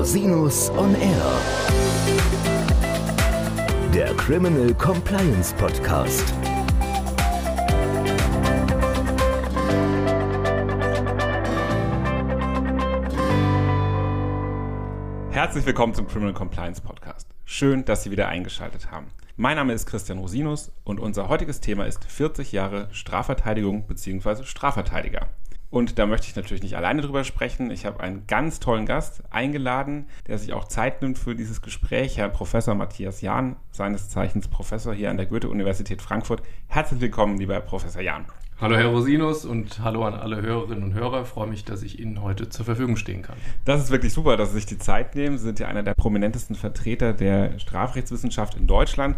Rosinus on Air. Der Criminal Compliance Podcast. Herzlich willkommen zum Criminal Compliance Podcast. Schön, dass Sie wieder eingeschaltet haben. Mein Name ist Christian Rosinus und unser heutiges Thema ist 40 Jahre Strafverteidigung bzw. Strafverteidiger. Und da möchte ich natürlich nicht alleine drüber sprechen. Ich habe einen ganz tollen Gast eingeladen, der sich auch Zeit nimmt für dieses Gespräch, Herr Professor Matthias Jahn, seines Zeichens Professor hier an der Goethe-Universität Frankfurt. Herzlich willkommen, lieber Herr Professor Jahn. Hallo Herr Rosinus und hallo an alle Hörerinnen und Hörer. Ich freue mich, dass ich Ihnen heute zur Verfügung stehen kann. Das ist wirklich super, dass Sie sich die Zeit nehmen. Sie sind ja einer der prominentesten Vertreter der Strafrechtswissenschaft in Deutschland.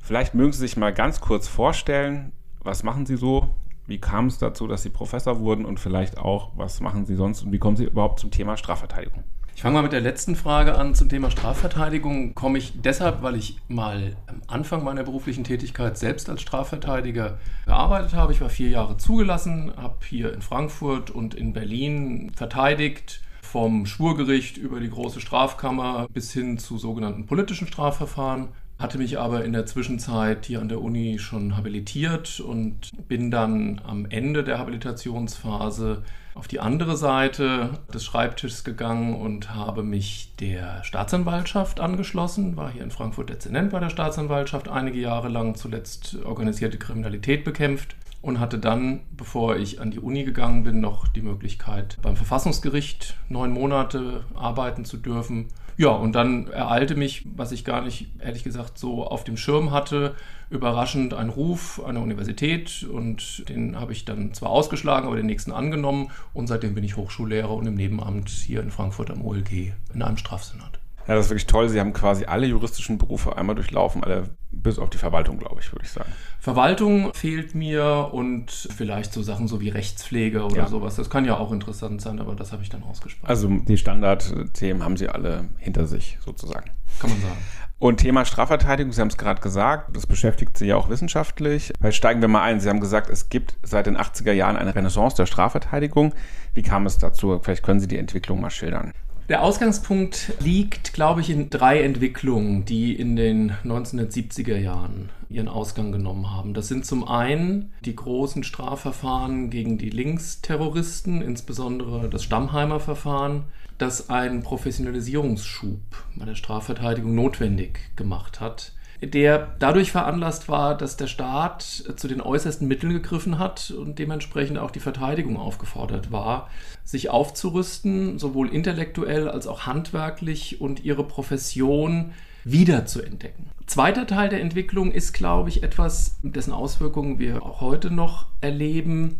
Vielleicht mögen Sie sich mal ganz kurz vorstellen, was machen Sie so? Wie kam es dazu, dass Sie Professor wurden und vielleicht auch, was machen Sie sonst und wie kommen Sie überhaupt zum Thema Strafverteidigung? Ich fange mal mit der letzten Frage an zum Thema Strafverteidigung. Komme ich deshalb, weil ich mal am Anfang meiner beruflichen Tätigkeit selbst als Strafverteidiger gearbeitet habe. Ich war vier Jahre zugelassen, habe hier in Frankfurt und in Berlin verteidigt, vom Schwurgericht über die große Strafkammer bis hin zu sogenannten politischen Strafverfahren hatte mich aber in der Zwischenzeit hier an der Uni schon habilitiert und bin dann am Ende der Habilitationsphase auf die andere Seite des Schreibtisches gegangen und habe mich der Staatsanwaltschaft angeschlossen, war hier in Frankfurt Dezernent bei der Staatsanwaltschaft einige Jahre lang, zuletzt organisierte Kriminalität bekämpft und hatte dann, bevor ich an die Uni gegangen bin, noch die Möglichkeit, beim Verfassungsgericht neun Monate arbeiten zu dürfen ja, und dann ereilte mich, was ich gar nicht, ehrlich gesagt, so auf dem Schirm hatte, überraschend ein Ruf an der Universität und den habe ich dann zwar ausgeschlagen, aber den nächsten angenommen und seitdem bin ich Hochschullehrer und im Nebenamt hier in Frankfurt am OLG in einem Strafsenat. Ja, das ist wirklich toll. Sie haben quasi alle juristischen Berufe einmal durchlaufen, alle bis auf die Verwaltung, glaube ich, würde ich sagen. Verwaltung fehlt mir und vielleicht so Sachen so wie Rechtspflege oder ja. sowas. Das kann ja auch interessant sein, aber das habe ich dann ausgespart. Also die Standardthemen haben Sie alle hinter sich sozusagen. Kann man sagen. Und Thema Strafverteidigung, Sie haben es gerade gesagt, das beschäftigt Sie ja auch wissenschaftlich. Vielleicht steigen wir mal ein. Sie haben gesagt, es gibt seit den 80er Jahren eine Renaissance der Strafverteidigung. Wie kam es dazu? Vielleicht können Sie die Entwicklung mal schildern. Der Ausgangspunkt liegt, glaube ich, in drei Entwicklungen, die in den 1970er Jahren ihren Ausgang genommen haben. Das sind zum einen die großen Strafverfahren gegen die Linksterroristen, insbesondere das Stammheimer Verfahren, das einen Professionalisierungsschub bei der Strafverteidigung notwendig gemacht hat der dadurch veranlasst war, dass der Staat zu den äußersten Mitteln gegriffen hat und dementsprechend auch die Verteidigung aufgefordert war, sich aufzurüsten, sowohl intellektuell als auch handwerklich und ihre Profession wiederzuentdecken. Zweiter Teil der Entwicklung ist, glaube ich, etwas, dessen Auswirkungen wir auch heute noch erleben,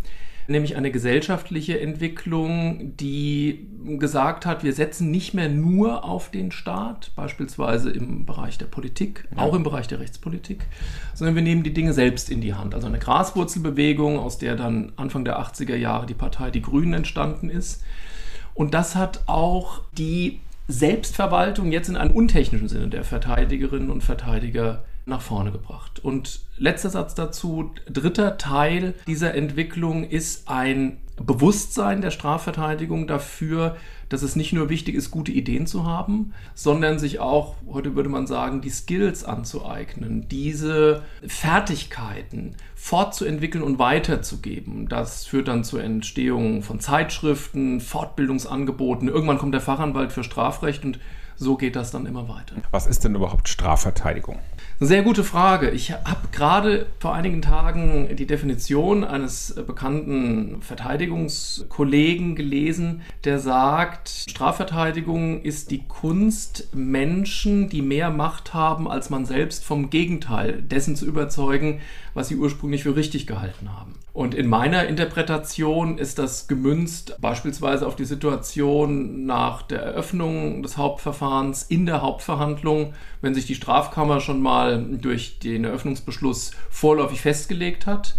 nämlich eine gesellschaftliche Entwicklung, die gesagt hat, wir setzen nicht mehr nur auf den Staat, beispielsweise im Bereich der Politik, ja. auch im Bereich der Rechtspolitik, sondern wir nehmen die Dinge selbst in die Hand. Also eine Graswurzelbewegung, aus der dann Anfang der 80er Jahre die Partei Die Grünen entstanden ist. Und das hat auch die Selbstverwaltung jetzt in einem untechnischen Sinne der Verteidigerinnen und Verteidiger nach vorne gebracht. Und letzter Satz dazu, dritter Teil dieser Entwicklung ist ein Bewusstsein der Strafverteidigung dafür, dass es nicht nur wichtig ist, gute Ideen zu haben, sondern sich auch, heute würde man sagen, die Skills anzueignen, diese Fertigkeiten fortzuentwickeln und weiterzugeben. Das führt dann zur Entstehung von Zeitschriften, Fortbildungsangeboten. Irgendwann kommt der Fachanwalt für Strafrecht und so geht das dann immer weiter. Was ist denn überhaupt Strafverteidigung? Sehr gute Frage. Ich habe gerade vor einigen Tagen die Definition eines bekannten Verteidigungskollegen gelesen, der sagt, Strafverteidigung ist die Kunst, Menschen, die mehr Macht haben als man selbst, vom Gegenteil dessen zu überzeugen, was sie ursprünglich für richtig gehalten haben. Und in meiner Interpretation ist das gemünzt beispielsweise auf die Situation nach der Eröffnung des Hauptverfahrens in der Hauptverhandlung, wenn sich die Strafkammer schon mal durch den Eröffnungsbeschluss vorläufig festgelegt hat.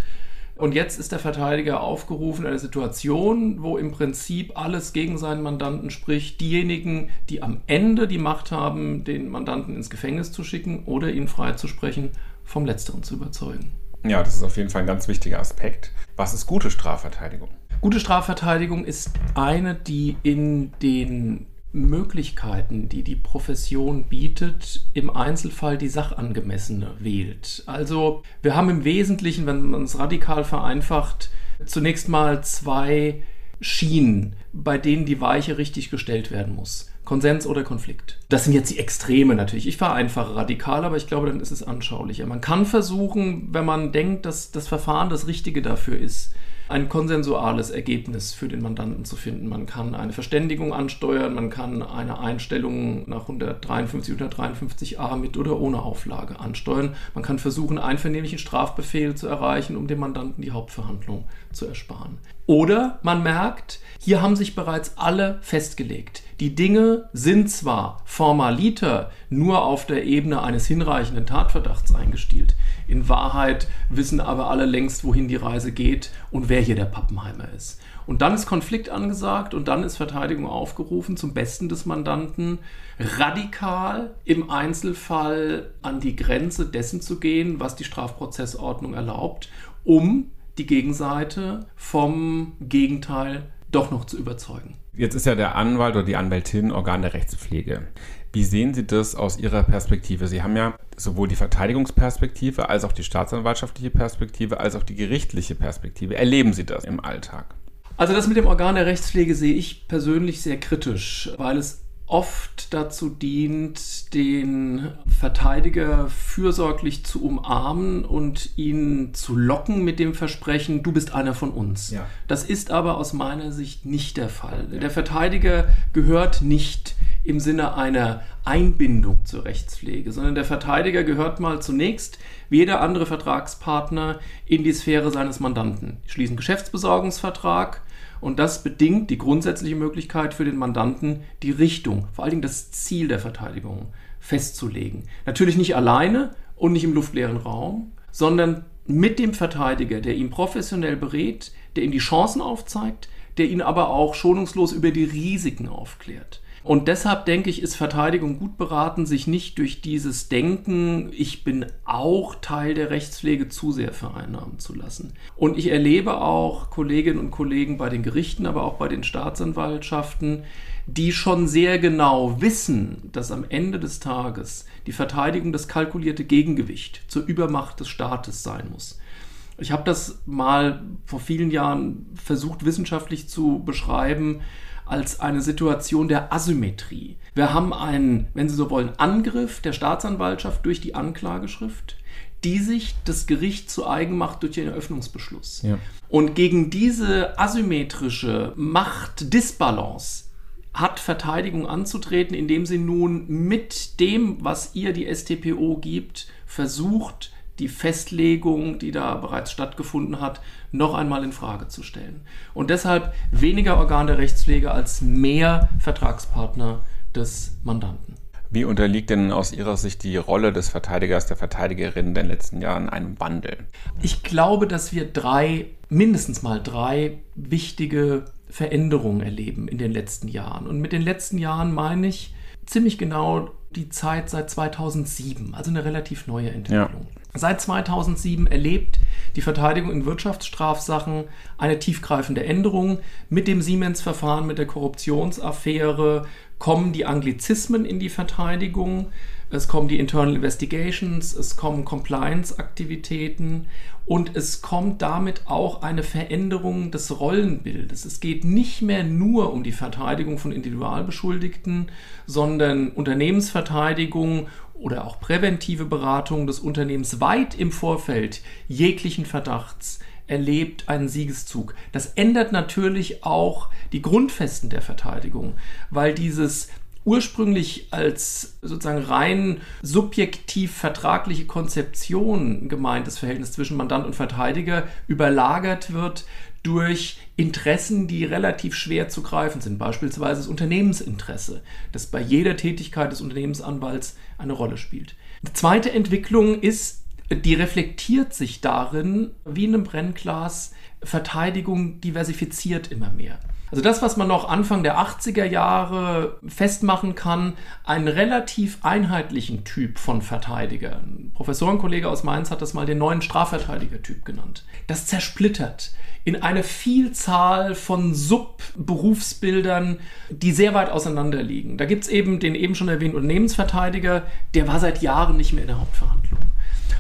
Und jetzt ist der Verteidiger aufgerufen, eine Situation, wo im Prinzip alles gegen seinen Mandanten spricht. Diejenigen, die am Ende die Macht haben, den Mandanten ins Gefängnis zu schicken oder ihn freizusprechen, vom Letzteren zu überzeugen. Ja, das ist auf jeden Fall ein ganz wichtiger Aspekt. Was ist gute Strafverteidigung? Gute Strafverteidigung ist eine, die in den Möglichkeiten, die die Profession bietet, im Einzelfall die sachangemessene wählt. Also wir haben im Wesentlichen, wenn man es radikal vereinfacht, zunächst mal zwei Schienen, bei denen die Weiche richtig gestellt werden muss. Konsens oder Konflikt. Das sind jetzt die Extreme natürlich. Ich vereinfache radikal, aber ich glaube, dann ist es anschaulicher. Man kann versuchen, wenn man denkt, dass das Verfahren das Richtige dafür ist, ein konsensuales Ergebnis für den Mandanten zu finden. Man kann eine Verständigung ansteuern, man kann eine Einstellung nach 153, 153a mit oder ohne Auflage ansteuern. Man kann versuchen, einvernehmlichen Strafbefehl zu erreichen, um dem Mandanten die Hauptverhandlung zu ersparen. Oder man merkt, hier haben sich bereits alle festgelegt. Die Dinge sind zwar formaliter nur auf der Ebene eines hinreichenden Tatverdachts eingestielt. In Wahrheit wissen aber alle längst, wohin die Reise geht und wer hier der Pappenheimer ist. Und dann ist Konflikt angesagt und dann ist Verteidigung aufgerufen, zum Besten des Mandanten radikal im Einzelfall an die Grenze dessen zu gehen, was die Strafprozessordnung erlaubt, um die Gegenseite vom Gegenteil doch noch zu überzeugen. Jetzt ist ja der Anwalt oder die Anwältin Organ der Rechtspflege. Wie sehen Sie das aus Ihrer Perspektive? Sie haben ja sowohl die Verteidigungsperspektive als auch die staatsanwaltschaftliche Perspektive als auch die gerichtliche Perspektive. Erleben Sie das im Alltag? Also das mit dem Organ der Rechtspflege sehe ich persönlich sehr kritisch, weil es oft dazu dient, den Verteidiger fürsorglich zu umarmen und ihn zu locken mit dem Versprechen, du bist einer von uns. Ja. Das ist aber aus meiner Sicht nicht der Fall. Ja. Der Verteidiger gehört nicht im Sinne einer Einbindung zur Rechtspflege, sondern der Verteidiger gehört mal zunächst wie jeder andere Vertragspartner in die Sphäre seines Mandanten. Die schließen Geschäftsbesorgungsvertrag, und das bedingt die grundsätzliche Möglichkeit für den Mandanten, die Richtung, vor allen Dingen das Ziel der Verteidigung festzulegen. Natürlich nicht alleine und nicht im luftleeren Raum, sondern mit dem Verteidiger, der ihn professionell berät, der ihm die Chancen aufzeigt, der ihn aber auch schonungslos über die Risiken aufklärt. Und deshalb denke ich, ist Verteidigung gut beraten, sich nicht durch dieses Denken, ich bin auch Teil der Rechtspflege, zu sehr vereinnahmen zu lassen. Und ich erlebe auch Kolleginnen und Kollegen bei den Gerichten, aber auch bei den Staatsanwaltschaften, die schon sehr genau wissen, dass am Ende des Tages die Verteidigung das kalkulierte Gegengewicht zur Übermacht des Staates sein muss. Ich habe das mal vor vielen Jahren versucht wissenschaftlich zu beschreiben als eine Situation der Asymmetrie. Wir haben einen, wenn Sie so wollen, Angriff der Staatsanwaltschaft durch die Anklageschrift, die sich das Gericht zu eigen macht durch den Eröffnungsbeschluss. Ja. Und gegen diese asymmetrische Machtdisbalance hat Verteidigung anzutreten, indem sie nun mit dem, was ihr die STPO gibt, versucht, die Festlegung, die da bereits stattgefunden hat, noch einmal in Frage zu stellen. Und deshalb weniger Organ der Rechtspflege als mehr Vertragspartner des Mandanten. Wie unterliegt denn aus Ihrer Sicht die Rolle des Verteidigers, der Verteidigerin in den letzten Jahren einem Wandel? Ich glaube, dass wir drei, mindestens mal drei wichtige Veränderungen erleben in den letzten Jahren. Und mit den letzten Jahren meine ich ziemlich genau die Zeit seit 2007, also eine relativ neue Entwicklung. Ja. Seit 2007 erlebt die Verteidigung in Wirtschaftsstrafsachen eine tiefgreifende Änderung. Mit dem Siemens-Verfahren, mit der Korruptionsaffäre kommen die Anglizismen in die Verteidigung, es kommen die Internal Investigations, es kommen Compliance-Aktivitäten und es kommt damit auch eine Veränderung des Rollenbildes. Es geht nicht mehr nur um die Verteidigung von Individualbeschuldigten, sondern Unternehmensverteidigung oder auch präventive Beratung des Unternehmens weit im Vorfeld jeglichen Verdachts erlebt einen Siegeszug. Das ändert natürlich auch die Grundfesten der Verteidigung, weil dieses ursprünglich als sozusagen rein subjektiv vertragliche Konzeption gemeintes Verhältnis zwischen Mandant und Verteidiger überlagert wird durch Interessen, die relativ schwer zu greifen sind, beispielsweise das Unternehmensinteresse, das bei jeder Tätigkeit des Unternehmensanwalts eine Rolle spielt. Die zweite Entwicklung ist, die reflektiert sich darin, wie in einem Brennglas, Verteidigung diversifiziert immer mehr. Also das, was man noch Anfang der 80er Jahre festmachen kann, einen relativ einheitlichen Typ von Verteidiger. Ein Professorenkollege aus Mainz hat das mal den neuen Strafverteidiger-Typ genannt. Das zersplittert in eine Vielzahl von Subberufsbildern, die sehr weit auseinander liegen. Da gibt es eben den eben schon erwähnten Unternehmensverteidiger, der war seit Jahren nicht mehr in der Hauptverhandlung.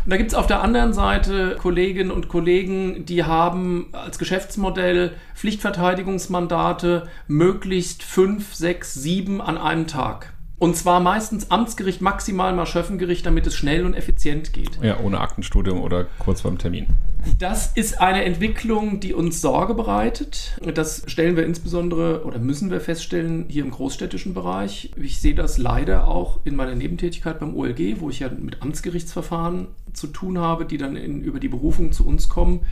Und da gibt es auf der anderen Seite Kolleginnen und Kollegen, die haben als Geschäftsmodell Pflichtverteidigungsmandate möglichst fünf, sechs, sieben an einem Tag. Und zwar meistens Amtsgericht, maximal mal Schöffengericht, damit es schnell und effizient geht. Ja, ohne Aktenstudium oder kurz vorm Termin. Das ist eine Entwicklung, die uns Sorge bereitet. Das stellen wir insbesondere oder müssen wir feststellen hier im großstädtischen Bereich. Ich sehe das leider auch in meiner Nebentätigkeit beim OLG, wo ich ja mit Amtsgerichtsverfahren zu tun habe, die dann in, über die Berufung zu uns kommen,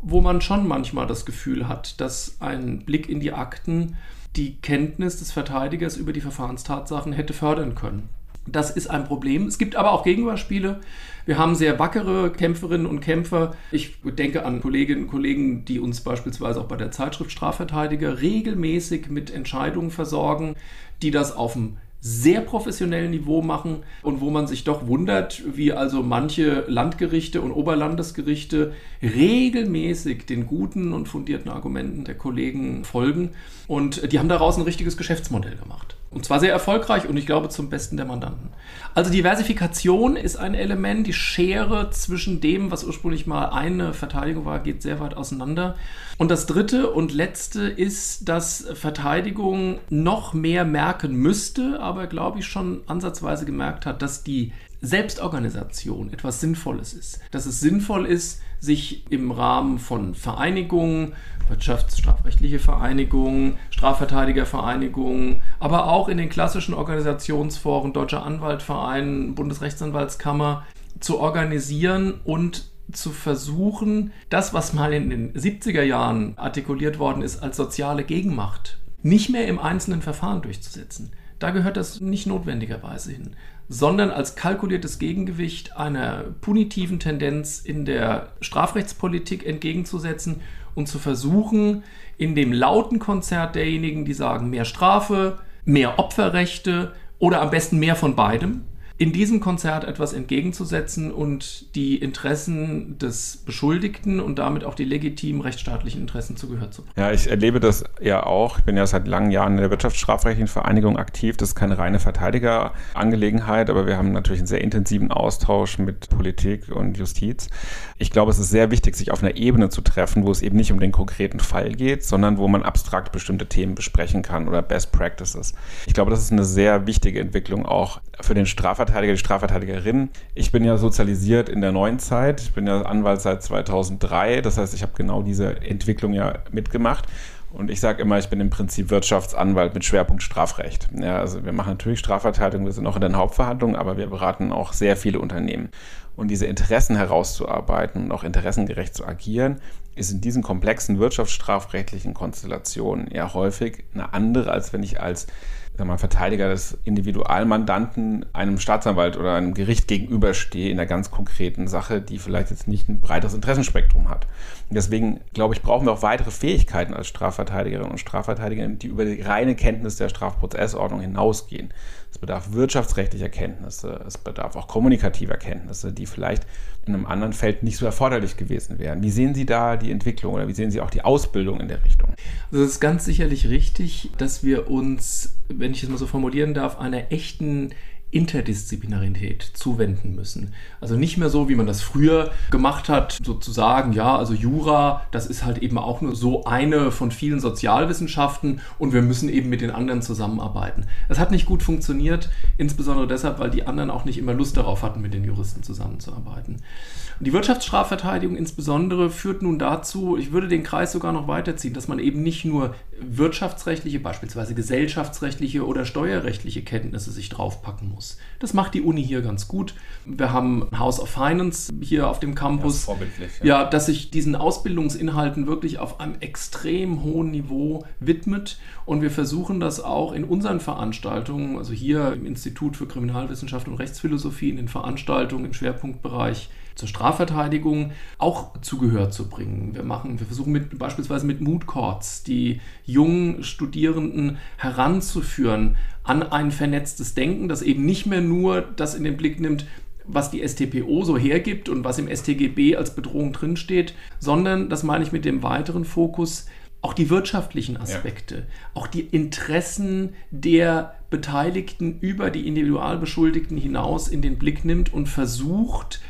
wo man schon manchmal das Gefühl hat, dass ein Blick in die Akten die Kenntnis des Verteidigers über die Verfahrenstatsachen hätte fördern können. Das ist ein Problem. Es gibt aber auch Gegenbeispiele. Wir haben sehr wackere Kämpferinnen und Kämpfer. Ich denke an Kolleginnen und Kollegen, die uns beispielsweise auch bei der Zeitschrift Strafverteidiger regelmäßig mit Entscheidungen versorgen, die das auf dem sehr professionellen Niveau machen und wo man sich doch wundert, wie also manche Landgerichte und Oberlandesgerichte regelmäßig den guten und fundierten Argumenten der Kollegen folgen. Und die haben daraus ein richtiges Geschäftsmodell gemacht. Und zwar sehr erfolgreich und ich glaube zum Besten der Mandanten. Also Diversifikation ist ein Element. Die Schere zwischen dem, was ursprünglich mal eine Verteidigung war, geht sehr weit auseinander. Und das dritte und letzte ist, dass Verteidigung noch mehr merken müsste, aber glaube ich schon ansatzweise gemerkt hat, dass die Selbstorganisation etwas Sinnvolles ist. Dass es sinnvoll ist, sich im Rahmen von Vereinigungen, wirtschaftsstrafrechtliche Vereinigungen, Strafverteidigervereinigungen, aber auch in den klassischen Organisationsforen Deutscher Anwaltverein, Bundesrechtsanwaltskammer zu organisieren und zu versuchen, das, was mal in den 70er Jahren artikuliert worden ist, als soziale Gegenmacht, nicht mehr im einzelnen Verfahren durchzusetzen. Da gehört das nicht notwendigerweise hin, sondern als kalkuliertes Gegengewicht einer punitiven Tendenz in der Strafrechtspolitik entgegenzusetzen und zu versuchen, in dem lauten Konzert derjenigen, die sagen, mehr Strafe, mehr Opferrechte oder am besten mehr von beidem, in diesem Konzert etwas entgegenzusetzen und die Interessen des Beschuldigten und damit auch die legitimen rechtsstaatlichen Interessen zu Gehör zu bringen. Ja, ich erlebe das ja auch. Ich bin ja seit langen Jahren in der Wirtschaftsstrafrechtlichen Vereinigung aktiv. Das ist keine reine Verteidigerangelegenheit, aber wir haben natürlich einen sehr intensiven Austausch mit Politik und Justiz. Ich glaube, es ist sehr wichtig, sich auf einer Ebene zu treffen, wo es eben nicht um den konkreten Fall geht, sondern wo man abstrakt bestimmte Themen besprechen kann oder Best Practices. Ich glaube, das ist eine sehr wichtige Entwicklung auch für den Strafverteidiger Strafverteidiger, die Strafverteidigerin. Ich bin ja sozialisiert in der neuen Zeit. Ich bin ja Anwalt seit 2003. Das heißt, ich habe genau diese Entwicklung ja mitgemacht. Und ich sage immer, ich bin im Prinzip Wirtschaftsanwalt mit Schwerpunkt Strafrecht. Ja, also wir machen natürlich Strafverteidigung, wir sind auch in den Hauptverhandlungen, aber wir beraten auch sehr viele Unternehmen. Und diese Interessen herauszuarbeiten und auch interessengerecht zu agieren, ist in diesen komplexen wirtschaftsstrafrechtlichen Konstellationen ja häufig eine andere, als wenn ich als sag mal, Verteidiger des Individualmandanten einem Staatsanwalt oder einem Gericht gegenüberstehe in einer ganz konkreten Sache, die vielleicht jetzt nicht ein breiteres Interessenspektrum hat. Und deswegen, glaube ich, brauchen wir auch weitere Fähigkeiten als Strafverteidigerinnen und Strafverteidiger, die über die reine Kenntnis der Strafprozessordnung hinausgehen. Es bedarf wirtschaftsrechtlicher Kenntnisse, es bedarf auch kommunikativer Kenntnisse, die vielleicht in einem anderen Feld nicht so erforderlich gewesen wären. Wie sehen Sie da die Entwicklung oder wie sehen Sie auch die Ausbildung in der Richtung? Also es ist ganz sicherlich richtig, dass wir uns, wenn ich es mal so formulieren darf, einer echten Interdisziplinarität zuwenden müssen. Also nicht mehr so, wie man das früher gemacht hat, sozusagen, ja, also Jura, das ist halt eben auch nur so eine von vielen Sozialwissenschaften und wir müssen eben mit den anderen zusammenarbeiten. Das hat nicht gut funktioniert, insbesondere deshalb, weil die anderen auch nicht immer Lust darauf hatten, mit den Juristen zusammenzuarbeiten. Und die Wirtschaftsstrafverteidigung insbesondere führt nun dazu, ich würde den Kreis sogar noch weiterziehen, dass man eben nicht nur wirtschaftsrechtliche, beispielsweise gesellschaftsrechtliche oder steuerrechtliche Kenntnisse sich draufpacken muss. Das macht die Uni hier ganz gut. Wir haben House of Finance hier auf dem Campus. Das ja. ja, dass sich diesen Ausbildungsinhalten wirklich auf einem extrem hohen Niveau widmet. Und wir versuchen das auch in unseren Veranstaltungen, also hier im Institut für Kriminalwissenschaft und Rechtsphilosophie, in den Veranstaltungen im Schwerpunktbereich zur Strafverteidigung auch zu Gehör zu bringen. Wir machen, wir versuchen mit, beispielsweise mit Mood Courts die jungen Studierenden heranzuführen an ein vernetztes Denken, das eben nicht mehr nur das in den Blick nimmt, was die STPO so hergibt und was im STGB als Bedrohung drinsteht, sondern, das meine ich mit dem weiteren Fokus, auch die wirtschaftlichen Aspekte, ja. auch die Interessen der Beteiligten über die Individualbeschuldigten hinaus in den Blick nimmt und versucht,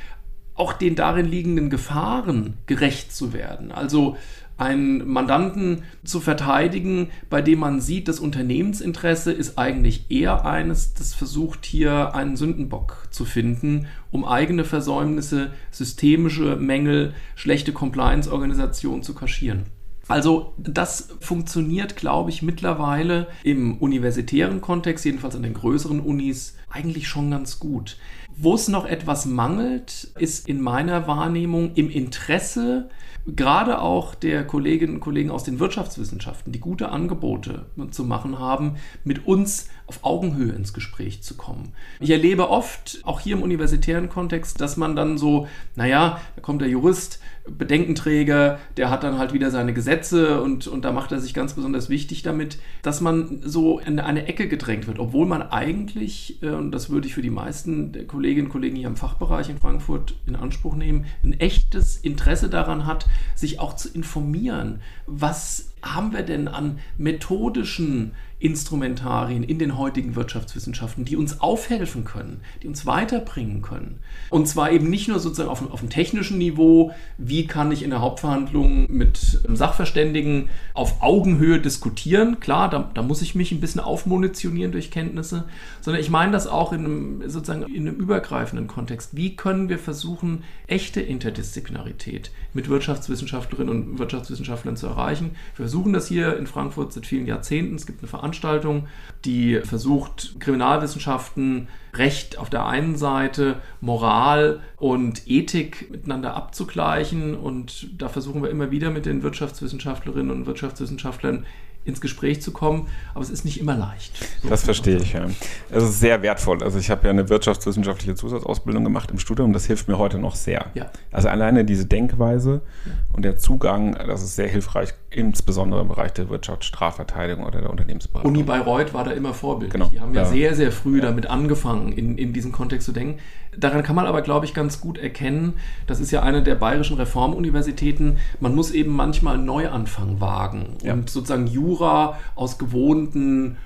auch den darin liegenden Gefahren gerecht zu werden. Also einen Mandanten zu verteidigen, bei dem man sieht, das Unternehmensinteresse ist eigentlich eher eines, das versucht hier einen Sündenbock zu finden, um eigene Versäumnisse, systemische Mängel, schlechte Compliance-Organisation zu kaschieren. Also das funktioniert, glaube ich, mittlerweile im universitären Kontext, jedenfalls an den größeren Unis, eigentlich schon ganz gut. Wo es noch etwas mangelt, ist in meiner Wahrnehmung im Interesse gerade auch der Kolleginnen und Kollegen aus den Wirtschaftswissenschaften, die gute Angebote zu machen haben, mit uns auf Augenhöhe ins Gespräch zu kommen. Ich erlebe oft, auch hier im universitären Kontext, dass man dann so, naja, da kommt der Jurist, Bedenkenträger, der hat dann halt wieder seine Gesetze und, und da macht er sich ganz besonders wichtig damit, dass man so in eine Ecke gedrängt wird, obwohl man eigentlich, äh, und das würde ich für die meisten der Kolleginnen und Kollegen hier im Fachbereich in Frankfurt in Anspruch nehmen, ein echtes Interesse daran hat, sich auch zu informieren, was haben wir denn an methodischen Instrumentarien in den heutigen Wirtschaftswissenschaften, die uns aufhelfen können, die uns weiterbringen können. Und zwar eben nicht nur sozusagen auf, auf dem technischen Niveau, wie kann ich in der Hauptverhandlung mit Sachverständigen auf Augenhöhe diskutieren. Klar, da, da muss ich mich ein bisschen aufmunitionieren durch Kenntnisse, sondern ich meine das auch in einem, sozusagen in einem übergreifenden Kontext. Wie können wir versuchen, echte Interdisziplinarität mit Wirtschaftswissenschaftlerinnen und Wirtschaftswissenschaftlern zu erreichen? Wir versuchen das hier in Frankfurt seit vielen Jahrzehnten. Es gibt eine Veranstaltung, Veranstaltung, die versucht, Kriminalwissenschaften, Recht auf der einen Seite, Moral und Ethik miteinander abzugleichen. Und da versuchen wir immer wieder mit den Wirtschaftswissenschaftlerinnen und Wirtschaftswissenschaftlern ins Gespräch zu kommen, aber es ist nicht immer leicht. So das verstehe ich, ja. Es ist sehr wertvoll. Also ich habe ja eine wirtschaftswissenschaftliche Zusatzausbildung gemacht im Studium, das hilft mir heute noch sehr. Ja. Also alleine diese Denkweise ja. und der Zugang, das ist sehr hilfreich, insbesondere im Bereich der Wirtschaftsstrafverteidigung oder der Unternehmensberatung. Uni Bayreuth war da immer Vorbild. Genau. Die haben ja, ja, sehr, sehr früh damit angefangen, in, in diesem Kontext zu denken. Daran kann man aber, glaube ich, ganz gut erkennen, das ist ja eine der bayerischen Reformuniversitäten, man muss eben manchmal einen Neuanfang wagen ja. und sozusagen Jura aus gewohnten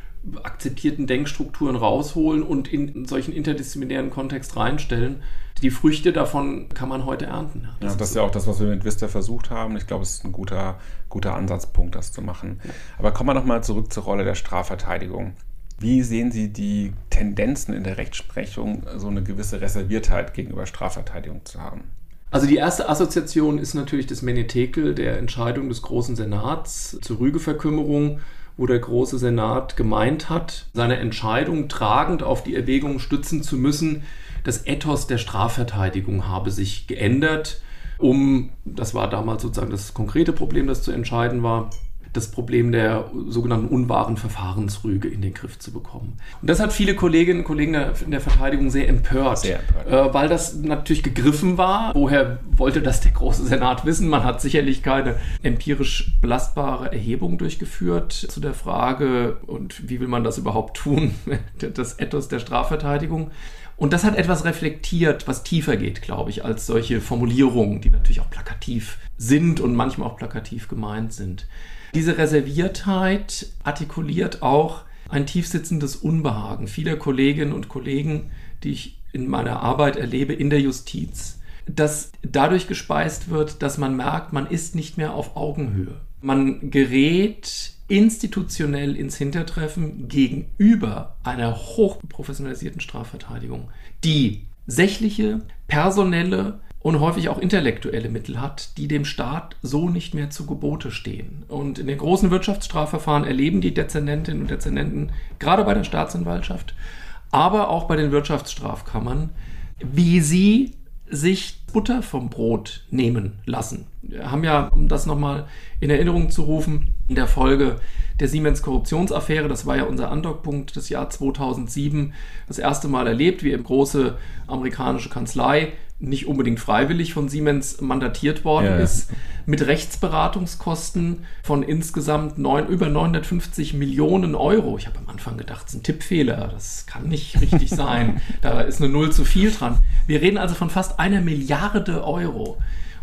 akzeptierten Denkstrukturen rausholen und in solchen interdisziplinären Kontext reinstellen. Die Früchte davon kann man heute ernten. Das, ja, das ist ja auch das, was wir mit Vista versucht haben. Ich glaube, es ist ein guter, guter Ansatzpunkt, das zu machen. Aber kommen wir nochmal zurück zur Rolle der Strafverteidigung. Wie sehen Sie die Tendenzen in der Rechtsprechung, so eine gewisse Reserviertheit gegenüber Strafverteidigung zu haben? Also die erste Assoziation ist natürlich das Menetekel der Entscheidung des Großen Senats zur Rügeverkümmerung, wo der Große Senat gemeint hat, seine Entscheidung tragend auf die Erwägung stützen zu müssen, das Ethos der Strafverteidigung habe sich geändert, um, das war damals sozusagen das konkrete Problem, das zu entscheiden war, das Problem der sogenannten unwahren Verfahrensrüge in den Griff zu bekommen. Und das hat viele Kolleginnen und Kollegen in der Verteidigung sehr empört, sehr empört. Äh, weil das natürlich gegriffen war. Woher wollte das der große Senat wissen? Man hat sicherlich keine empirisch belastbare Erhebung durchgeführt zu der Frage, und wie will man das überhaupt tun, das Ethos der Strafverteidigung. Und das hat etwas reflektiert, was tiefer geht, glaube ich, als solche Formulierungen, die natürlich auch plakativ sind und manchmal auch plakativ gemeint sind. Diese Reserviertheit artikuliert auch ein tiefsitzendes Unbehagen vieler Kolleginnen und Kollegen, die ich in meiner Arbeit erlebe in der Justiz, das dadurch gespeist wird, dass man merkt, man ist nicht mehr auf Augenhöhe. Man gerät institutionell ins Hintertreffen gegenüber einer hochprofessionalisierten Strafverteidigung, die sächliche, personelle und häufig auch intellektuelle Mittel hat, die dem Staat so nicht mehr zu Gebote stehen. Und in den großen Wirtschaftsstrafverfahren erleben die Dezernentinnen und Dezernenten, gerade bei der Staatsanwaltschaft, aber auch bei den Wirtschaftsstrafkammern, wie sie sich Butter vom Brot nehmen lassen. Wir haben ja, um das nochmal in Erinnerung zu rufen, in der Folge der Siemens Korruptionsaffäre, das war ja unser Andockpunkt des Jahr 2007, das erste Mal erlebt, wie eine große amerikanische Kanzlei nicht unbedingt freiwillig von Siemens mandatiert worden Ja. ist, mit Rechtsberatungskosten von insgesamt neun, über 950 Millionen Euro. Ich habe am Anfang gedacht, es ist ein Tippfehler, das kann nicht richtig sein, da ist eine Null zu viel dran. Wir reden also von fast einer Milliarde Euro.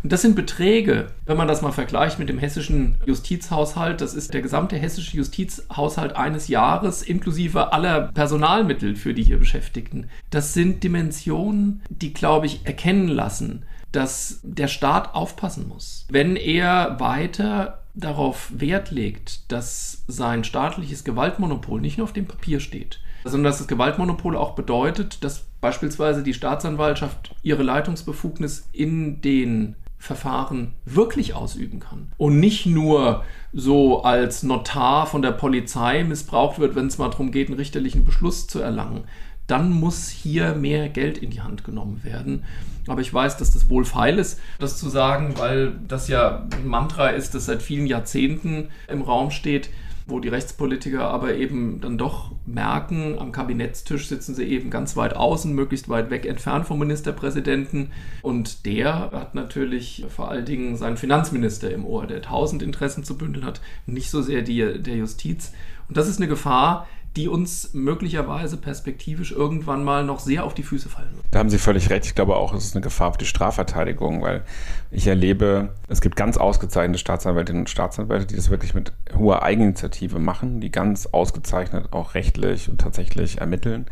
Und das sind Beträge, wenn man das mal vergleicht mit dem hessischen Justizhaushalt, das ist der gesamte hessische Justizhaushalt eines Jahres inklusive aller Personalmittel für die hier Beschäftigten. Das sind Dimensionen, die, glaube ich, erkennen lassen, dass der Staat aufpassen muss. Wenn er weiter darauf Wert legt, dass sein staatliches Gewaltmonopol nicht nur auf dem Papier steht, sondern dass das Gewaltmonopol auch bedeutet, dass beispielsweise die Staatsanwaltschaft ihre Leitungsbefugnis in den Verfahren wirklich ausüben kann und nicht nur so als Notar von der Polizei missbraucht wird, wenn es mal darum geht, einen richterlichen Beschluss zu erlangen, dann muss hier mehr Geld in die Hand genommen werden. Aber ich weiß, dass das wohl feil ist, das zu sagen, weil das ja ein Mantra ist, das seit vielen Jahrzehnten im Raum steht, wo die Rechtspolitiker aber eben dann doch merken, am Kabinettstisch sitzen sie eben ganz weit außen, möglichst weit weg entfernt vom Ministerpräsidenten. Und der hat natürlich vor allen Dingen seinen Finanzminister im Ohr, der tausend Interessen zu bündeln hat, nicht so sehr die der Justiz. Und das ist eine Gefahr, die uns möglicherweise perspektivisch irgendwann mal noch sehr auf die Füße fallen. Da haben Sie völlig recht. Ich glaube auch, es ist eine Gefahr für die Strafverteidigung, weil ich erlebe, es gibt ganz ausgezeichnete Staatsanwältinnen und Staatsanwälte, die das wirklich mit hoher Eigeninitiative machen, die ganz ausgezeichnet auch rechtlich und tatsächlich ermitteln.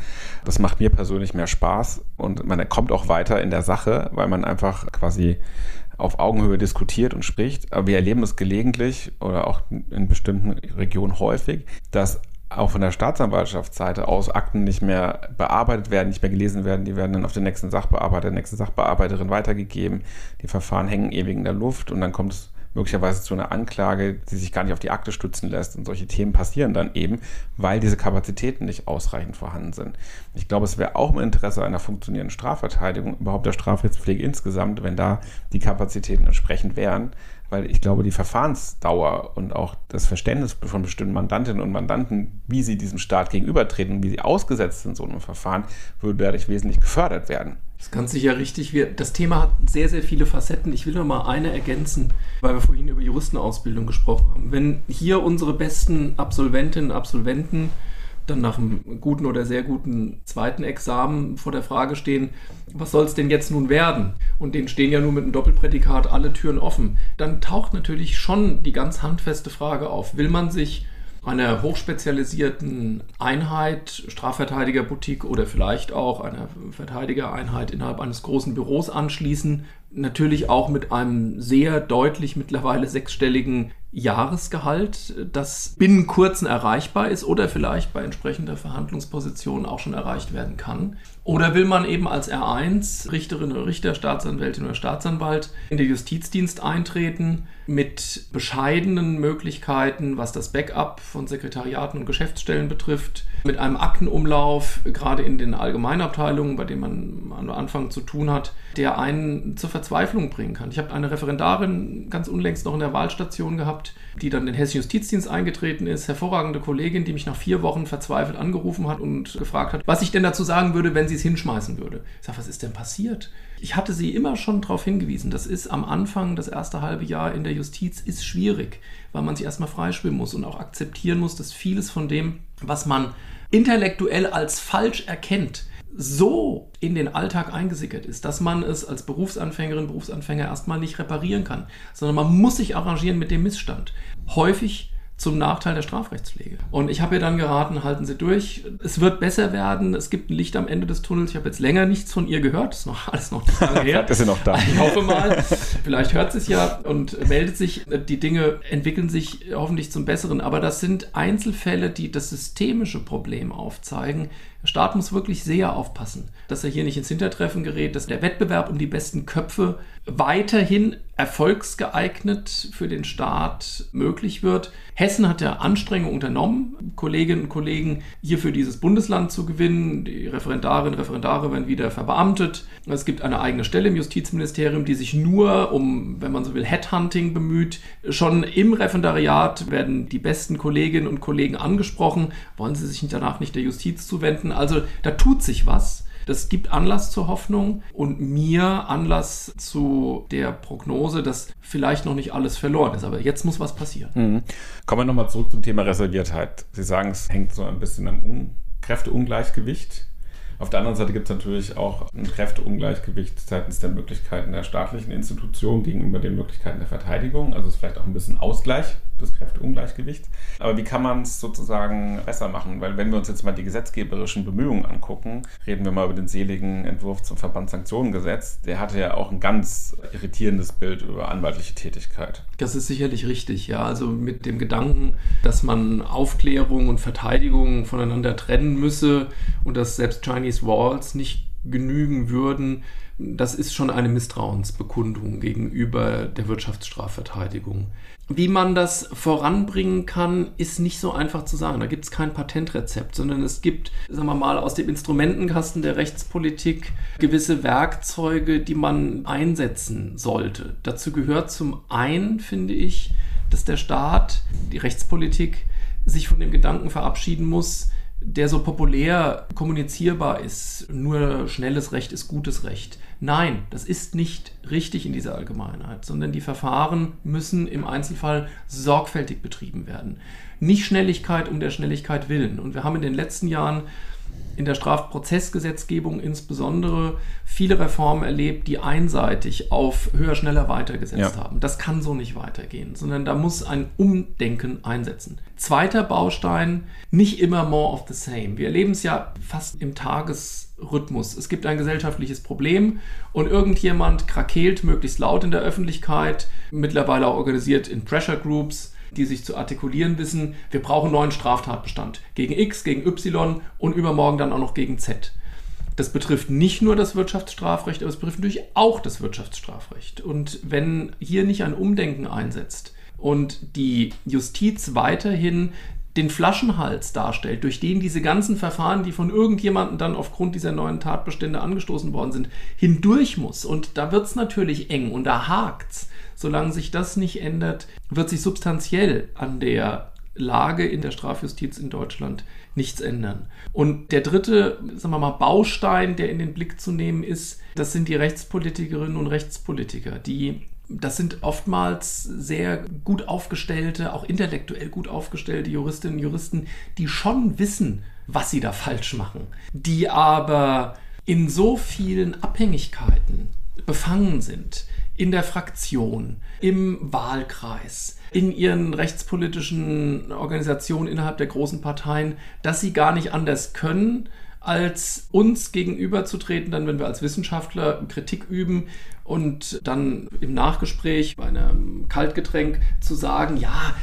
Das macht mir persönlich mehr Spaß und man kommt auch weiter in der Sache, weil man einfach quasi auf Augenhöhe diskutiert und spricht. Aber wir erleben es gelegentlich oder auch in bestimmten Regionen häufig, dass auch von der Staatsanwaltschaftsseite aus Akten nicht mehr bearbeitet werden, nicht mehr gelesen werden. Die werden dann auf den nächsten Sachbearbeiter, der nächste Sachbearbeiterin weitergegeben. Die Verfahren hängen ewig in der Luft und dann kommt es möglicherweise zu einer Anklage, die sich gar nicht auf die Akte stützen lässt. Und solche Themen passieren dann eben, weil diese Kapazitäten nicht ausreichend vorhanden sind. Ich glaube, es wäre auch im Interesse einer funktionierenden Strafverteidigung, überhaupt der Strafrechtspflege insgesamt, wenn da die Kapazitäten entsprechend wären. Weil ich glaube, die Verfahrensdauer und auch das Verständnis von bestimmten Mandantinnen und Mandanten, wie sie diesem Staat gegenübertreten, wie sie ausgesetzt sind in so einem Verfahren, würde dadurch wesentlich gefördert werden. Das ist ganz sicher richtig. Wir, das Thema hat sehr, sehr viele Facetten. Ich will noch mal eine ergänzen, weil wir vorhin über Juristenausbildung gesprochen haben. Wenn hier unsere besten Absolventinnen und Absolventen dann nach einem guten oder sehr guten zweiten Examen vor der Frage stehen, was soll es denn jetzt nun werden? Und denen stehen ja nur mit einem Doppelprädikat alle Türen offen. Dann taucht natürlich schon die ganz handfeste Frage auf. Will man sich einer hochspezialisierten Einheit, Strafverteidigerboutique oder vielleicht auch einer Verteidigereinheit innerhalb eines großen Büros anschließen. Natürlich auch mit einem sehr deutlich mittlerweile sechsstelligen Jahresgehalt, das binnen kurzen erreichbar ist oder vielleicht bei entsprechender Verhandlungsposition auch schon erreicht werden kann. Oder will man eben als R1 Richterin oder Richter, Staatsanwältin oder Staatsanwalt in den Justizdienst eintreten mit bescheidenen Möglichkeiten, was das Backup von Sekretariaten und Geschäftsstellen betrifft, mit einem Aktenumlauf, gerade in den Allgemeinabteilungen, bei denen man am Anfang zu tun hat, der einen zur Verzweiflung bringen kann. Ich habe eine Referendarin ganz unlängst noch in der Wahlstation gehabt, die dann in den Hessischen Justizdienst eingetreten ist, hervorragende Kollegin, die mich nach vier Wochen verzweifelt angerufen hat und gefragt hat, was ich denn dazu sagen würde, wenn sie es hinschmeißen würde. Ich sage, was ist denn passiert? Ich hatte sie immer schon darauf hingewiesen, das ist am Anfang, das erste halbe Jahr in der Justiz ist schwierig, weil man sich erstmal freischwimmen muss und auch akzeptieren muss, dass vieles von dem, was man intellektuell als falsch erkennt, so in den Alltag eingesickert ist, dass man es als Berufsanfängerin, Berufsanfänger erstmal nicht reparieren kann, sondern man muss sich arrangieren mit dem Missstand. Häufig zum Nachteil der Strafrechtspflege. Und ich habe ihr dann geraten, halten Sie durch. Es wird besser werden. Es gibt ein Licht am Ende des Tunnels. Ich habe jetzt länger nichts von ihr gehört. Das ist noch alles noch nicht lange her. ist sie noch da. Ich hoffe mal. Vielleicht hört sie es ja und meldet sich. Die Dinge entwickeln sich hoffentlich zum Besseren. Aber das sind Einzelfälle, die das systemische Problem aufzeigen. Der Staat muss wirklich sehr aufpassen, dass er hier nicht ins Hintertreffen gerät, dass der Wettbewerb um die besten Köpfe weiterhin erfolgsgeeignet für den Staat möglich wird. Hessen hat ja Anstrengungen unternommen, Kolleginnen und Kollegen hier für dieses Bundesland zu gewinnen. Die Referendarinnen und Referendare werden wieder verbeamtet. Es gibt eine eigene Stelle im Justizministerium, die sich nur um, wenn man so will, Headhunting bemüht. Schon im Referendariat werden die besten Kolleginnen und Kollegen angesprochen. Wollen sie sich danach nicht der Justiz zuwenden? Also da tut sich was. Das gibt Anlass zur Hoffnung und mir Anlass zu der Prognose, dass vielleicht noch nicht alles verloren ist. Aber jetzt muss was passieren. Mhm. Kommen wir nochmal zurück zum Thema Reserviertheit. Sie sagen, es hängt so ein bisschen am Kräfteungleichgewicht auf der anderen Seite gibt es natürlich auch ein Kräfteungleichgewicht seitens der Möglichkeiten der staatlichen Institutionen gegenüber den Möglichkeiten der Verteidigung. Also es ist vielleicht auch ein bisschen Ausgleich des Kräfteungleichgewichts. Aber wie kann man es sozusagen besser machen? Weil wenn wir uns jetzt mal die gesetzgeberischen Bemühungen angucken, reden wir mal über den seligen Entwurf zum Verbandssanktionengesetz. Der hatte ja auch ein ganz irritierendes Bild über anwaltliche Tätigkeit. Das ist sicherlich richtig, ja. Also mit dem Gedanken, dass man Aufklärung und Verteidigung voneinander trennen müsse und dass selbst Chinese Walls nicht genügen würden, das ist schon eine Misstrauensbekundung gegenüber der Wirtschaftsstrafverteidigung. Wie man das voranbringen kann, ist nicht so einfach zu sagen. Da gibt es kein Patentrezept, sondern es gibt, sagen wir mal, aus dem Instrumentenkasten der Rechtspolitik gewisse Werkzeuge, die man einsetzen sollte. Dazu gehört zum einen, finde ich, dass der Staat, die Rechtspolitik, sich von dem Gedanken verabschieden muss, der so populär kommunizierbar ist. Nur schnelles Recht ist gutes Recht. Nein, das ist nicht richtig in dieser Allgemeinheit, sondern die Verfahren müssen im Einzelfall sorgfältig betrieben werden. Nicht Schnelligkeit um der Schnelligkeit willen. Und wir haben in den letzten Jahren in der Strafprozessgesetzgebung insbesondere viele Reformen erlebt, die einseitig auf höher, schneller weitergesetzt ja. haben. Das kann so nicht weitergehen, sondern da muss ein Umdenken einsetzen. Zweiter Baustein, nicht immer more of the same. Wir erleben es ja fast im Tagesrhythmus. Es gibt ein gesellschaftliches Problem und irgendjemand krakeelt möglichst laut in der Öffentlichkeit, mittlerweile auch organisiert in Pressure Groups die sich zu artikulieren wissen, wir brauchen neuen Straftatbestand. Gegen X, gegen Y und übermorgen dann auch noch gegen Z. Das betrifft nicht nur das Wirtschaftsstrafrecht, aber es betrifft natürlich auch das Wirtschaftsstrafrecht. Und wenn hier nicht ein Umdenken einsetzt und die Justiz weiterhin den Flaschenhals darstellt, durch den diese ganzen Verfahren, die von irgendjemandem dann aufgrund dieser neuen Tatbestände angestoßen worden sind, hindurch muss. Und da wird es natürlich eng und da hakt's. Solange sich das nicht ändert, wird sich substanziell an der Lage in der Strafjustiz in Deutschland nichts ändern. Und der dritte, sagen wir mal, Baustein, der in den Blick zu nehmen ist, das sind die Rechtspolitikerinnen und Rechtspolitiker, die das sind oftmals sehr gut aufgestellte, auch intellektuell gut aufgestellte Juristinnen und Juristen, die schon wissen, was sie da falsch machen, die aber in so vielen Abhängigkeiten befangen sind, in der Fraktion, im Wahlkreis, in ihren rechtspolitischen Organisationen innerhalb der großen Parteien, dass sie gar nicht anders können, als uns gegenüberzutreten, dann wenn wir als Wissenschaftler Kritik üben und dann im Nachgespräch bei einem Kaltgetränk zu sagen, ja,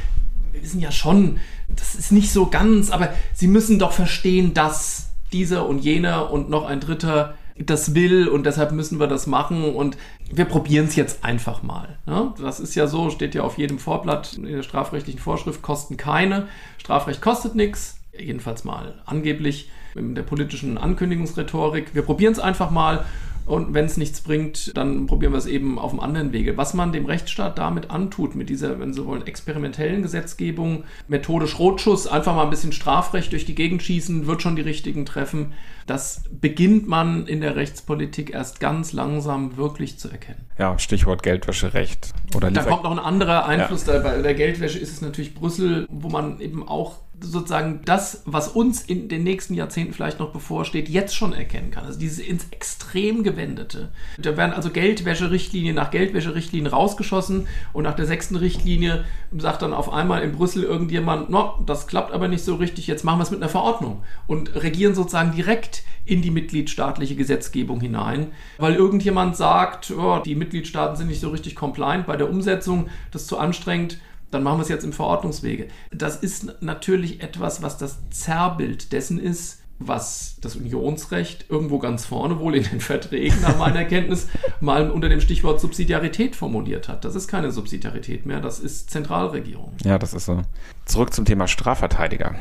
wir wissen ja schon, das ist nicht so ganz, aber Sie müssen doch verstehen, dass dieser und jener und noch ein dritter das will und deshalb müssen wir das machen und wir probieren es jetzt einfach mal. Ne? Das ist ja so, steht ja auf jedem Vorblatt in der strafrechtlichen Vorschrift, kosten keine. Strafrecht kostet nichts, jedenfalls mal angeblich in der politischen Ankündigungsrhetorik. Wir probieren es einfach mal und wenn es nichts bringt, dann probieren wir es eben auf einem anderen Wege. Was man dem Rechtsstaat damit antut, mit dieser, wenn Sie wollen, experimentellen Gesetzgebung, methodisch Rotschuss, einfach mal ein bisschen Strafrecht durch die Gegend schießen, wird schon die richtigen treffen. Das beginnt man in der Rechtspolitik erst ganz langsam wirklich zu erkennen. Ja, Stichwort Geldwäscherecht. Oder da kommt noch ein anderer Einfluss. Ja. Bei der Geldwäsche ist es natürlich Brüssel, wo man eben auch sozusagen das, was uns in den nächsten Jahrzehnten vielleicht noch bevorsteht, jetzt schon erkennen kann. Also dieses ins Extrem gewendete. Da werden also Geldwäscherichtlinien nach Geldwäscherichtlinien rausgeschossen und nach der sechsten Richtlinie sagt dann auf einmal in Brüssel irgendjemand, no, das klappt aber nicht so richtig, jetzt machen wir es mit einer Verordnung und regieren sozusagen direkt in die mitgliedstaatliche Gesetzgebung hinein, weil irgendjemand sagt, oh, die Mitgliedstaaten sind nicht so richtig compliant bei der Umsetzung, das ist zu anstrengend, dann machen wir es jetzt im Verordnungswege. Das ist natürlich etwas, was das Zerrbild dessen ist, was das Unionsrecht irgendwo ganz vorne wohl in den Verträgen nach meiner Kenntnis mal unter dem Stichwort Subsidiarität formuliert hat. Das ist keine Subsidiarität mehr, das ist Zentralregierung. Ja, das ist so. Zurück zum Thema Strafverteidiger.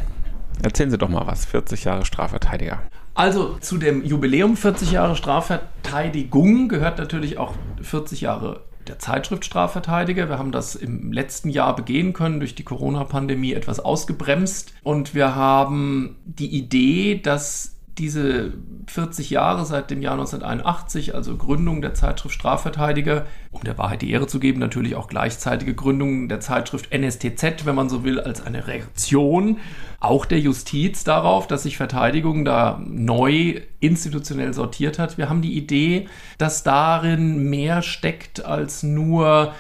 Erzählen Sie doch mal was. 40 Jahre Strafverteidiger. Also zu dem Jubiläum 40 Jahre Strafverteidigung gehört natürlich auch 40 Jahre der Zeitschrift Strafverteidiger. Wir haben das im letzten Jahr begehen können, durch die Corona-Pandemie etwas ausgebremst. Und wir haben die Idee, dass diese 40 Jahre seit dem Jahr 1981, also Gründung der Zeitschrift Strafverteidiger, um der Wahrheit die Ehre zu geben, natürlich auch gleichzeitige Gründung der Zeitschrift NSTZ, wenn man so will, als eine Reaktion auch der Justiz darauf, dass sich Verteidigung da neu institutionell sortiert hat. Wir haben die Idee, dass darin mehr steckt als nur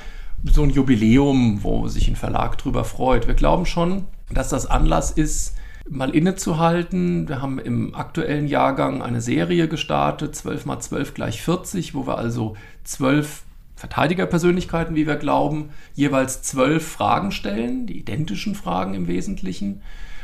so ein Jubiläum, wo sich ein Verlag drüber freut. Wir glauben schon, dass das Anlass ist, mal innezuhalten. Wir haben im aktuellen Jahrgang eine Serie gestartet, 12 mal 12 gleich 40, wo wir also zwölf Verteidigerpersönlichkeiten, wie wir glauben, jeweils zwölf Fragen stellen, die identischen Fragen im Wesentlichen,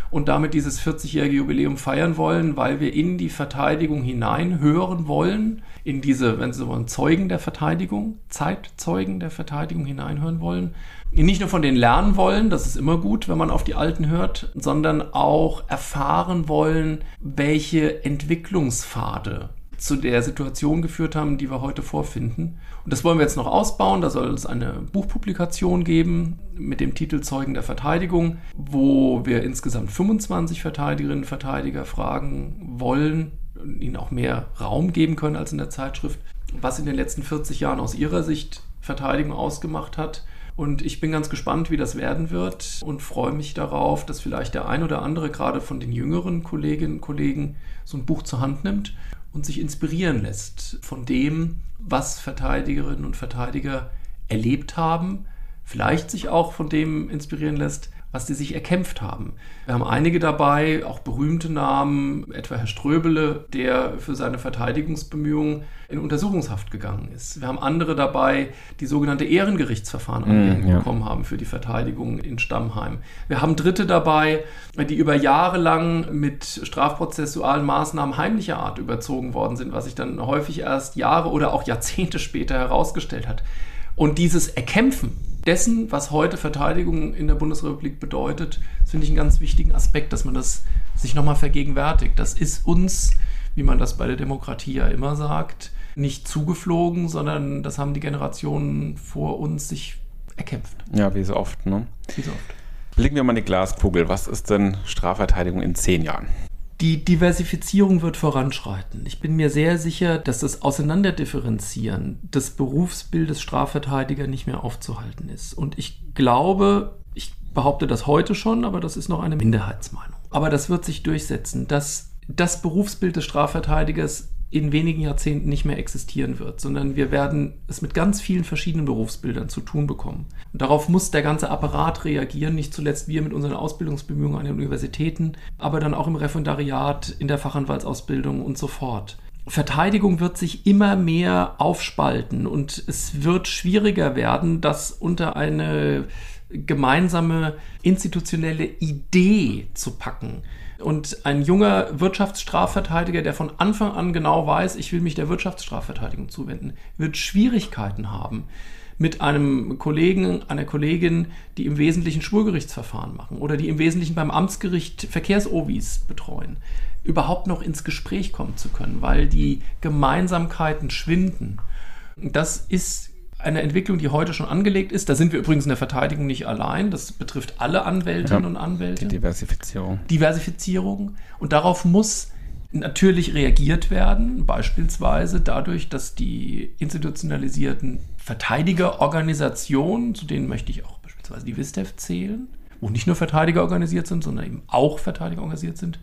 und damit dieses 40-jährige Jubiläum feiern wollen, weil wir in die Verteidigung hineinhören wollen, in diese, wenn Sie so wollen, Zeugen der Verteidigung, Zeitzeugen der Verteidigung hineinhören wollen nicht nur von denen lernen wollen, das ist immer gut, wenn man auf die Alten hört, sondern auch erfahren wollen, welche Entwicklungspfade zu der Situation geführt haben, die wir heute vorfinden. Und das wollen wir jetzt noch ausbauen. Da soll es eine Buchpublikation geben mit dem Titel Zeugen der Verteidigung, wo wir insgesamt 25 Verteidigerinnen und Verteidiger fragen wollen, ihnen auch mehr Raum geben können als in der Zeitschrift, was in den letzten 40 Jahren aus ihrer Sicht Verteidigung ausgemacht hat und ich bin ganz gespannt, wie das werden wird und freue mich darauf, dass vielleicht der ein oder andere gerade von den jüngeren Kolleginnen und Kollegen so ein Buch zur Hand nimmt und sich inspirieren lässt von dem, was Verteidigerinnen und Verteidiger erlebt haben, vielleicht sich auch von dem inspirieren lässt, was die sich erkämpft haben. Wir haben einige dabei, auch berühmte Namen, etwa Herr Ströbele, der für seine Verteidigungsbemühungen in Untersuchungshaft gegangen ist. Wir haben andere dabei, die sogenannte Ehrengerichtsverfahren mm, ja. bekommen haben für die Verteidigung in Stammheim. Wir haben Dritte dabei, die über Jahre lang mit strafprozessualen Maßnahmen heimlicher Art überzogen worden sind, was sich dann häufig erst Jahre oder auch Jahrzehnte später herausgestellt hat. Und dieses Erkämpfen dessen, was heute Verteidigung in der Bundesrepublik bedeutet, finde ich einen ganz wichtigen Aspekt, dass man das sich nochmal vergegenwärtigt. Das ist uns, wie man das bei der Demokratie ja immer sagt, nicht zugeflogen, sondern das haben die Generationen vor uns sich erkämpft. Ja, wie so oft, ne? Wie so oft. Blicken wir mal in die Glaskugel. Was ist denn Strafverteidigung in zehn Jahren? Die Diversifizierung wird voranschreiten. Ich bin mir sehr sicher, dass das Auseinanderdifferenzieren des Berufsbildes Strafverteidiger nicht mehr aufzuhalten ist. Und ich glaube, ich behaupte das heute schon, aber das ist noch eine Minderheitsmeinung. Aber das wird sich durchsetzen, dass das Berufsbild des Strafverteidigers in wenigen Jahrzehnten nicht mehr existieren wird, sondern wir werden es mit ganz vielen verschiedenen Berufsbildern zu tun bekommen. Und darauf muss der ganze Apparat reagieren, nicht zuletzt wir mit unseren Ausbildungsbemühungen an den Universitäten, aber dann auch im Referendariat, in der Fachanwaltsausbildung und so fort. Verteidigung wird sich immer mehr aufspalten und es wird schwieriger werden, das unter eine gemeinsame institutionelle Idee zu packen. Und ein junger Wirtschaftsstrafverteidiger, der von Anfang an genau weiß, ich will mich der Wirtschaftsstrafverteidigung zuwenden, wird Schwierigkeiten haben mit einem Kollegen, einer Kollegin, die im Wesentlichen Schwurgerichtsverfahren machen oder die im Wesentlichen beim Amtsgericht Verkehrsovis betreuen, überhaupt noch ins Gespräch kommen zu können, weil die Gemeinsamkeiten schwinden. Das ist eine Entwicklung, die heute schon angelegt ist. Da sind wir übrigens in der Verteidigung nicht allein. Das betrifft alle Anwältinnen ja, und Anwälte. Die Diversifizierung. Diversifizierung. Und darauf muss natürlich reagiert werden, beispielsweise dadurch, dass die institutionalisierten Verteidigerorganisationen, zu denen möchte ich auch beispielsweise die WISTEF zählen, wo nicht nur Verteidiger organisiert sind, sondern eben auch Verteidiger organisiert sind,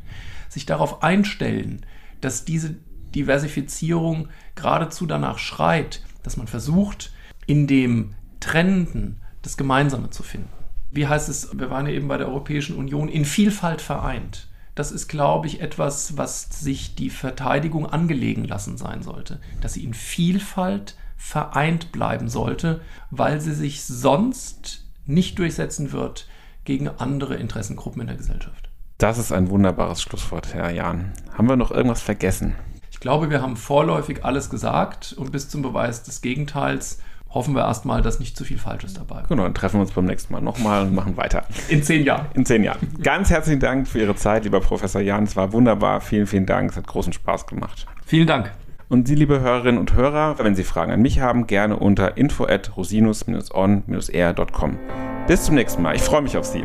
sich darauf einstellen, dass diese Diversifizierung geradezu danach schreit, dass man versucht, in dem Trennenden das Gemeinsame zu finden. Wie heißt es, wir waren ja eben bei der Europäischen Union, in Vielfalt vereint. Das ist, glaube ich, etwas, was sich die Verteidigung angelegen lassen sein sollte, dass sie in Vielfalt vereint bleiben sollte, weil sie sich sonst nicht durchsetzen wird gegen andere Interessengruppen in der Gesellschaft. Das ist ein wunderbares Schlusswort, Herr Jahn. Haben wir noch irgendwas vergessen? Ich glaube, wir haben vorläufig alles gesagt und bis zum Beweis des Gegenteils hoffen wir erstmal, dass nicht zu viel Falsches dabei ist. Genau, dann treffen wir uns beim nächsten Mal nochmal und machen weiter. In zehn Jahren. In zehn Jahren. Ganz herzlichen Dank für Ihre Zeit, lieber Professor Jan. Es war wunderbar. Vielen, vielen Dank. Es hat großen Spaß gemacht. Vielen Dank. Und Sie, liebe Hörerinnen und Hörer, wenn Sie Fragen an mich haben, gerne unter info at rosinus-on-r.com. Bis zum nächsten Mal. Ich freue mich auf Sie.